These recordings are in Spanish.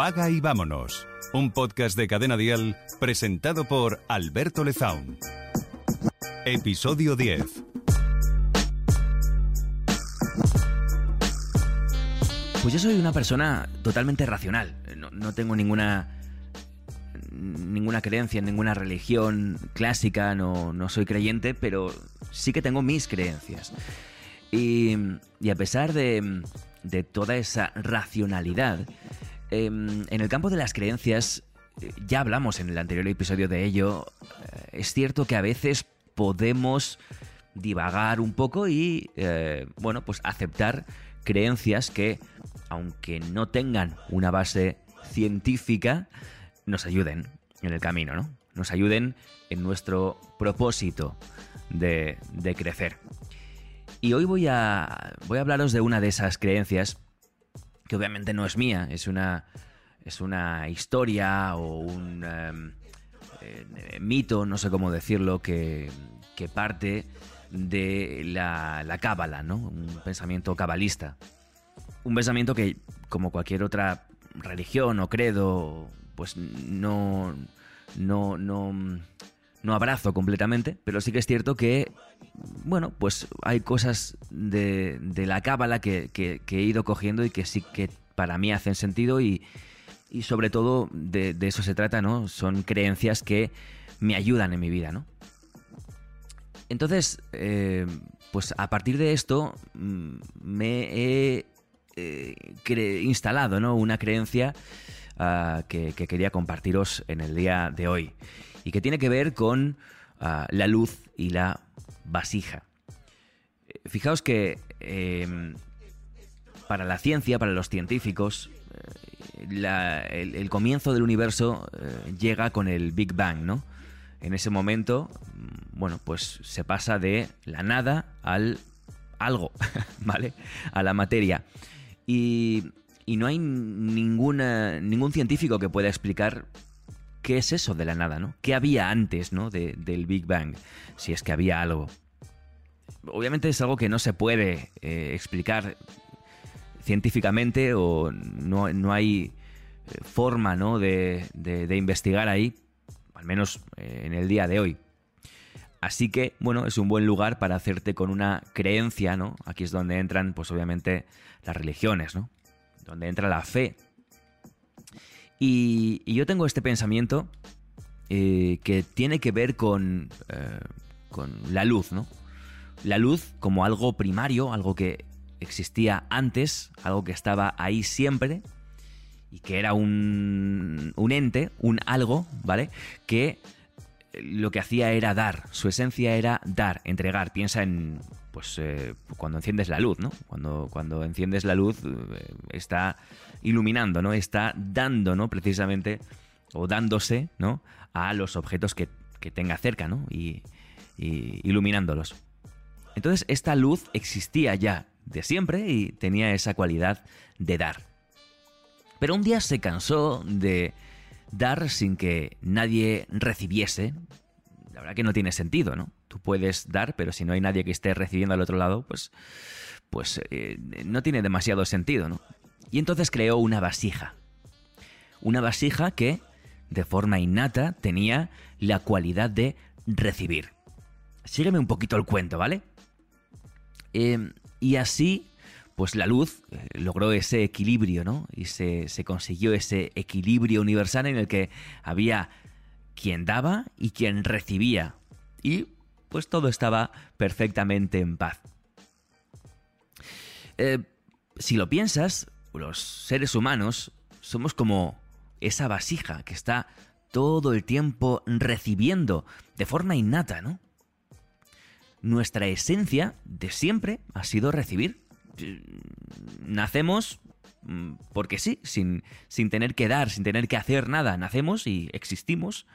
Apaga y vámonos. Un podcast de Cadena Dial presentado por Alberto Lezaun. Episodio 10. Pues yo soy una persona totalmente racional. No, tengo ninguna ninguna creencia en ninguna religión clásica, no, no soy creyente, pero sí que tengo mis creencias. Y, y a pesar de, de toda esa racionalidad, em, en el campo de las creencias, eh, ya hablamos en el anterior episodio de ello, eh, es cierto que a veces podemos divagar un poco y, eh, bueno, pues aceptar creencias que, aunque no tengan una base científica, nos ayuden en el camino, ¿no? Nos ayuden en nuestro propósito de, de crecer. Y hoy voy a, voy a hablaros de una de esas creencias que obviamente no es mía, es una, es una historia o un em, eh, mito, no sé cómo decirlo, que, que parte de la, la cábala, ¿no? Un pensamiento cabalista. Un pensamiento que, como cualquier otra religión o credo, pues no, no, no, no abrazo completamente, pero sí que es cierto que, bueno, pues hay cosas de, la cábala que, he ido cogiendo y que sí que para mí hacen sentido y, sobre todo de, eso se trata, ¿no? Son creencias que me ayudan en mi vida, ¿no? Entonces, eh, pues a partir de esto mm, me he eh, instalado, ¿no? Una creencia que, que quería compartiros en el día de hoy y que tiene que ver con uh, la luz y la vasija. Fijaos que eh, para la ciencia, para los científicos, eh, el, comienzo del universo eh, llega con el Big Bang, ¿no? En ese momento, bueno, pues se pasa de la nada al algo, ¿vale? A la materia. Y, y no hay ningún científico que pueda explicar qué es eso de la nada, ¿no? ¿Qué había antes, ¿no? De, del Big Bang, si es que había algo. Obviamente es algo que no se puede eh, explicar científicamente o no, no hay eh, forma, ¿no? De, de, de, investigar ahí, al menos eh, en el día de hoy. Así que, bueno, es un buen lugar para hacerte con una creencia, ¿no? Aquí es donde entran, pues obviamente, las religiones, ¿no? Donde entra la fe y, y yo tengo este pensamiento eh, que tiene que ver con, eh, con la luz, ¿no? La luz como algo primario, algo que existía antes, algo que estaba ahí siempre y que era un, un ente, un algo, ¿vale? Que lo que hacía era dar, su esencia era dar, entregar. Piensa en, pues, eh, cuando enciendes la luz, ¿no? Cuando, cuando enciendes la luz eh, está iluminando, ¿no? Está dando, ¿no? Precisamente, o dándose, ¿no? A los objetos que, que tenga cerca, ¿no? Y, y iluminándolos. Entonces, esta luz existía ya de siempre y tenía esa cualidad de dar. Pero un día se cansó de dar sin que nadie recibiese, la verdad que no tiene sentido, ¿no? Tú puedes dar, pero si no hay nadie que esté recibiendo al otro lado, pues, pues eh, no tiene demasiado sentido, ¿no? Y entonces creó una vasija. Una vasija que, de forma innata, tenía la cualidad de recibir. Sígueme un poquito el cuento, ¿vale? Eh, y así pues la luz eh, logró ese equilibrio, ¿no? Y se, consiguió ese equilibrio universal en el que había quien daba y quien recibía. Y pues todo estaba perfectamente en paz. Eh, si lo piensas, los seres humanos somos como esa vasija que está todo el tiempo recibiendo de forma innata, ¿no? Nuestra esencia de siempre ha sido recibir nacemos mm, porque sí, sin, sin, tener que dar, sin tener que hacer nada. Nacemos y existimos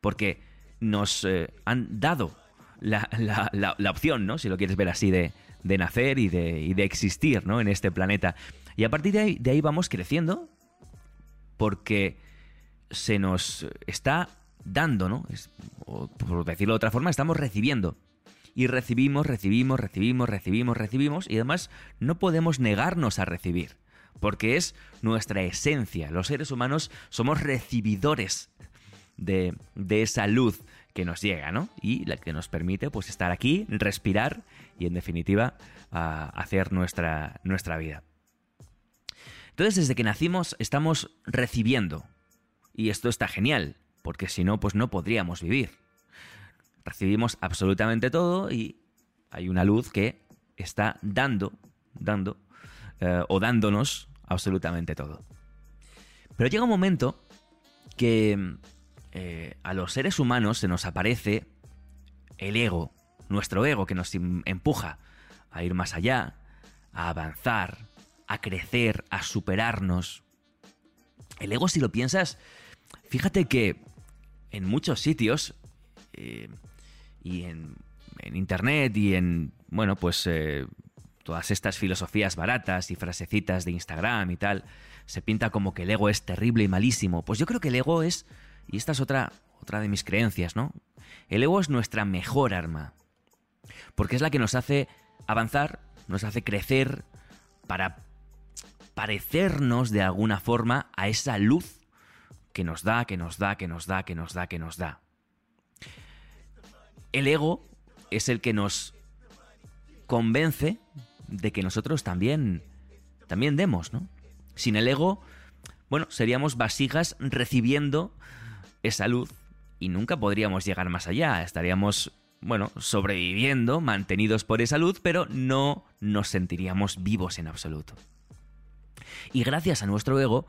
porque nos eh, han dado la, la, opción, ¿no? Si lo quieres ver así, de, de nacer y de, de, existir, ¿no? En este planeta. Y a partir de ahí, de ahí vamos creciendo porque se nos está dando, ¿no? O, por decirlo de otra forma, estamos recibiendo y recibimos, recibimos, recibimos, recibimos, recibimos y además no podemos negarnos a recibir. porque es nuestra esencia. Los seres humanos somos recibidores de, esa luz que nos llega, ¿no? Y la que nos permite pues estar aquí, respirar y en definitiva hacer nuestra, nuestra vida. Entonces, desde que nacimos estamos recibiendo. Y esto está genial, porque si no, pues no podríamos vivir. Recibimos absolutamente todo y hay una luz que está dando, dando, eh, o dándonos absolutamente todo. Pero llega un momento que eh, a los seres humanos se nos aparece el ego, nuestro ego que nos em-, empuja a ir más allá, a avanzar, a crecer, a superarnos. El ego, si lo piensas, fíjate que en muchos sitios, eh, y en, internet y en, bueno, pues eh, todas estas filosofías baratas y frasecitas de Instagram y tal, se pinta como que el ego es terrible y malísimo. Pues yo creo que el ego es, y esta es otra, otra de mis creencias, ¿no? El ego es nuestra mejor arma, porque es la que nos hace avanzar, nos hace crecer para parecernos de alguna forma a esa luz que nos da, que nos da, que nos da, que nos da, que nos da. El ego es el que nos convence de que nosotros también también demos, ¿no? Sin el ego, bueno, seríamos vasijas recibiendo esa luz y nunca podríamos llegar más allá. Estaríamos, bueno, sobreviviendo, mantenidos por esa luz, pero no nos sentiríamos vivos en absoluto. Y gracias a nuestro ego,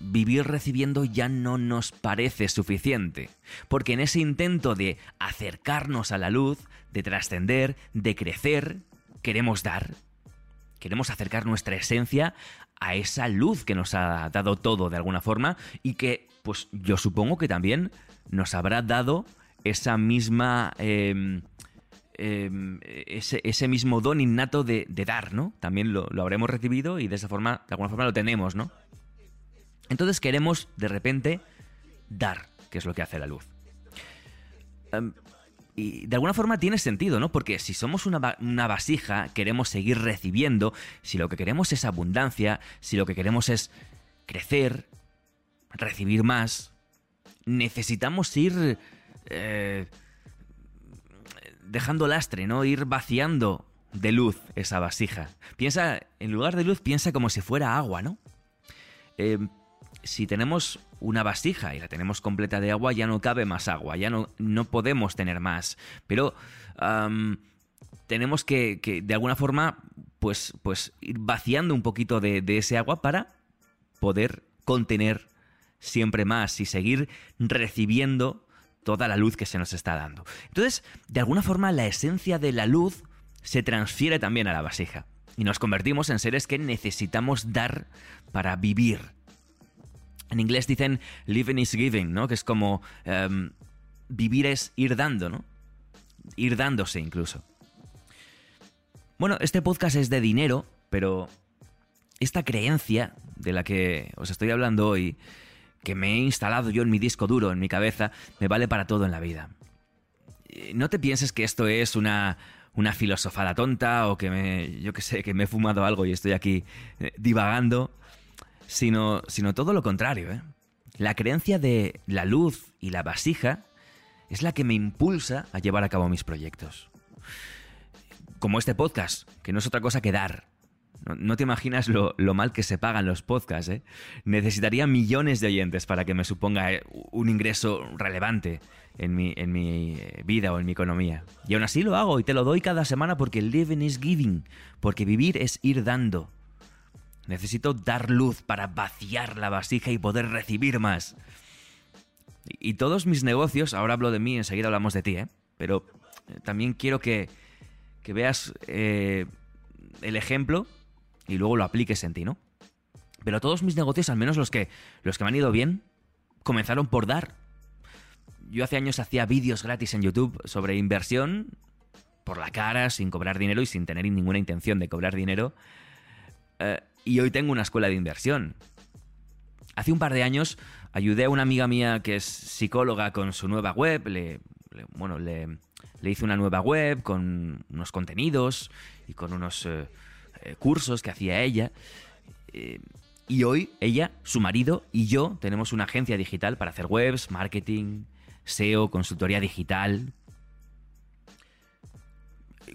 vivir recibiendo ya no nos parece suficiente, porque en ese intento de acercarnos a la luz, de trascender, de crecer, queremos dar, queremos acercar nuestra esencia a esa luz que nos ha dado todo de alguna forma y que, pues yo supongo que también nos habrá dado esa misma... Em, em, ese, mismo don innato de, dar, ¿no? También lo, habremos recibido y de esa forma, de alguna forma lo tenemos, ¿no? Entonces queremos, de repente, dar, que es lo que hace la luz. Em, y de alguna forma tiene sentido, ¿no? Porque si somos una, vasija, queremos seguir recibiendo, si lo que queremos es abundancia, si lo que queremos es crecer, recibir más, necesitamos ir eh, dejando lastre, ¿no? Ir vaciando de luz esa vasija. Piensa, en lugar de luz, piensa como si fuera agua, ¿no? Eh, si tenemos una vasija y la tenemos completa de agua, ya no cabe más agua, ya no, no podemos tener más. Pero tenemos que, de alguna forma, pues, pues ir vaciando un poquito de, de ese agua para poder contener siempre más y seguir recibiendo toda la luz que se nos está dando. Entonces, de alguna forma, la esencia de la luz se transfiere también a la vasija. Y nos convertimos en seres que necesitamos dar para vivir, en inglés dicen living is giving, ¿no? Que es como em, vivir es ir dando, ¿no? Ir dándose incluso. Bueno, este podcast es de dinero, pero esta creencia de la que os estoy hablando hoy, que me he instalado yo en mi disco duro, en mi cabeza, me vale para todo en la vida. Eh, no te pienses que esto es una, una filosofada tonta o que me, yo que sé, que me he fumado algo y estoy aquí eh, divagando sino, sino todo lo contrario. ¿eh? La creencia de la luz y la vasija es la que me impulsa a llevar a cabo mis proyectos. Como este podcast, que no es otra cosa que dar. No, te imaginas lo, mal que se pagan los podcasts. ¿eh? Necesitaría millones de oyentes para que me suponga eh, un ingreso relevante en mi, en mi eh, vida o en mi economía. Y aún así lo hago y te lo doy cada semana porque living is giving, porque vivir es ir dando. Necesito dar luz para vaciar la vasija y poder recibir más. Y todos mis negocios, ahora hablo de mí, enseguida hablamos de ti, ¿eh? pero eh, también quiero que, veas eh, el ejemplo y luego lo apliques en ti, ¿no? Pero todos mis negocios, al menos los que, los que me han ido bien, comenzaron por dar. Yo hace años hacía vídeos gratis en YouTube sobre inversión por la cara, sin cobrar dinero y sin tener ninguna intención de cobrar dinero. Eh, y hoy tengo una escuela de inversión. Hace un par de años ayudé a una amiga mía que es psicóloga con su nueva web, le, bueno, le, hice una nueva web con unos contenidos y con unos eh, eh, cursos que hacía ella. Eh, y hoy ella, su marido y yo tenemos una agencia digital para hacer webs, marketing, SEO, consultoría digital.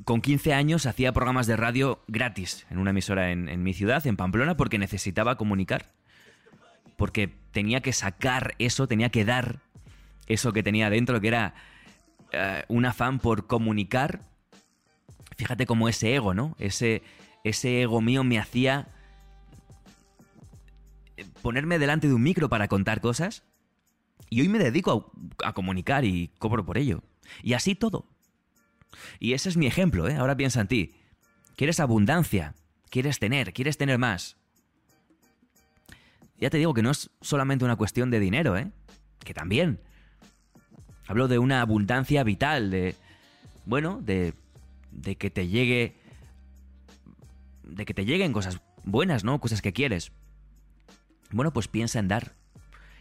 Con 15 años hacía programas de radio gratis en una emisora en, mi ciudad, en Pamplona, porque necesitaba comunicar. Porque tenía que sacar eso, tenía que dar eso que tenía dentro, que era uh, un afán por comunicar. Fíjate cómo ese ego, ¿no? Ese, ese ego mío me hacía ponerme delante de un micro para contar cosas. Y hoy me dedico a, comunicar y cobro por ello. Y así todo. Y ese es mi ejemplo, ¿eh? Ahora piensa en ti. ¿Quieres abundancia? ¿Quieres tener? ¿Quieres tener más? Ya te digo que no es solamente una cuestión de dinero, ¿eh? Que también. Hablo de una abundancia vital, de... Bueno, de... De que te llegue... De que te lleguen cosas buenas, ¿no? Cosas que quieres. Bueno, pues piensa en dar,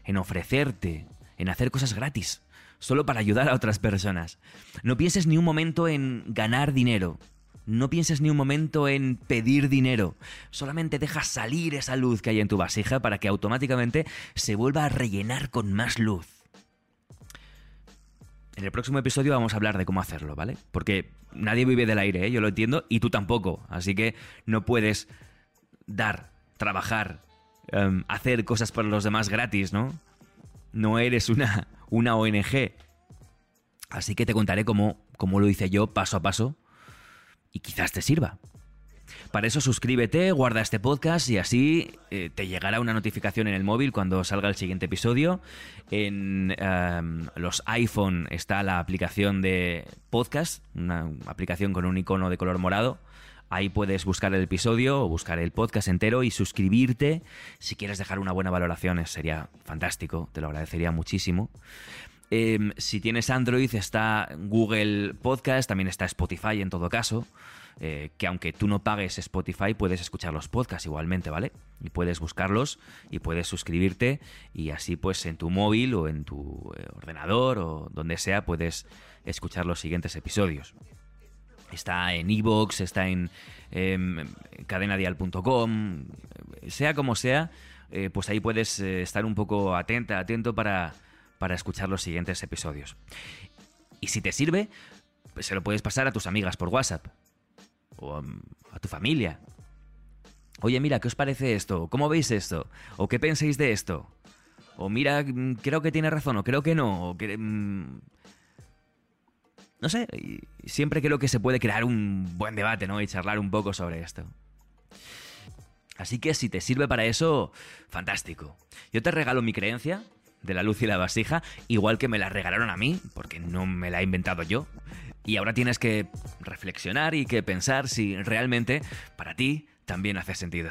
en ofrecerte, en hacer cosas gratis, solo para ayudar a otras personas. No pienses ni un momento en ganar dinero. No pienses ni un momento en pedir dinero. Solamente deja salir esa luz que hay en tu vasija para que automáticamente se vuelva a rellenar con más luz. En el próximo episodio vamos a hablar de cómo hacerlo, ¿vale? Porque nadie vive del aire, ¿eh? yo lo entiendo, y tú tampoco. Así que no puedes dar, trabajar, Em, hacer cosas para los demás gratis, ¿no? No eres una, una ONG. Así que te contaré cómo, cómo lo hice yo paso a paso y quizás te sirva. Para eso suscríbete, guarda este podcast y así eh, te llegará una notificación en el móvil cuando salga el siguiente episodio. En em, los iPhone está la aplicación de podcast, una aplicación con un icono de color morado. Ahí puedes buscar el episodio o buscar el podcast entero y suscribirte. Si quieres dejar una buena valoración, sería fantástico, te lo agradecería muchísimo. Em, si tienes Android, está Google Podcast, también está Spotify en todo caso. Eh, que aunque tú no pagues Spotify, puedes escuchar los podcasts igualmente, ¿vale? Y puedes buscarlos y puedes suscribirte y así pues en tu móvil o en tu eh, ordenador o donde sea puedes escuchar los siguientes episodios. Está en iVoox, está en em, cadenadial.com, sea como sea, eh, pues ahí puedes eh, estar un poco atenta, atento para, para escuchar los siguientes episodios. Y si te sirve, pues se lo puedes pasar a tus amigas por WhatsApp o a tu familia. Oye, mira, ¿qué os parece esto? ¿Cómo veis esto? ¿O qué pensáis de esto? O mira, mm, creo que tiene razón o creo que no. O que, mm, no sé, siempre creo que se puede crear un buen debate, ¿no? Y charlar un poco sobre esto. Así que si te sirve para eso, fantástico. Yo te regalo mi creencia de la luz y la vasija, igual que me la regalaron a mí, porque no me la he inventado yo. Y ahora tienes que reflexionar y que pensar si realmente para ti también hace sentido.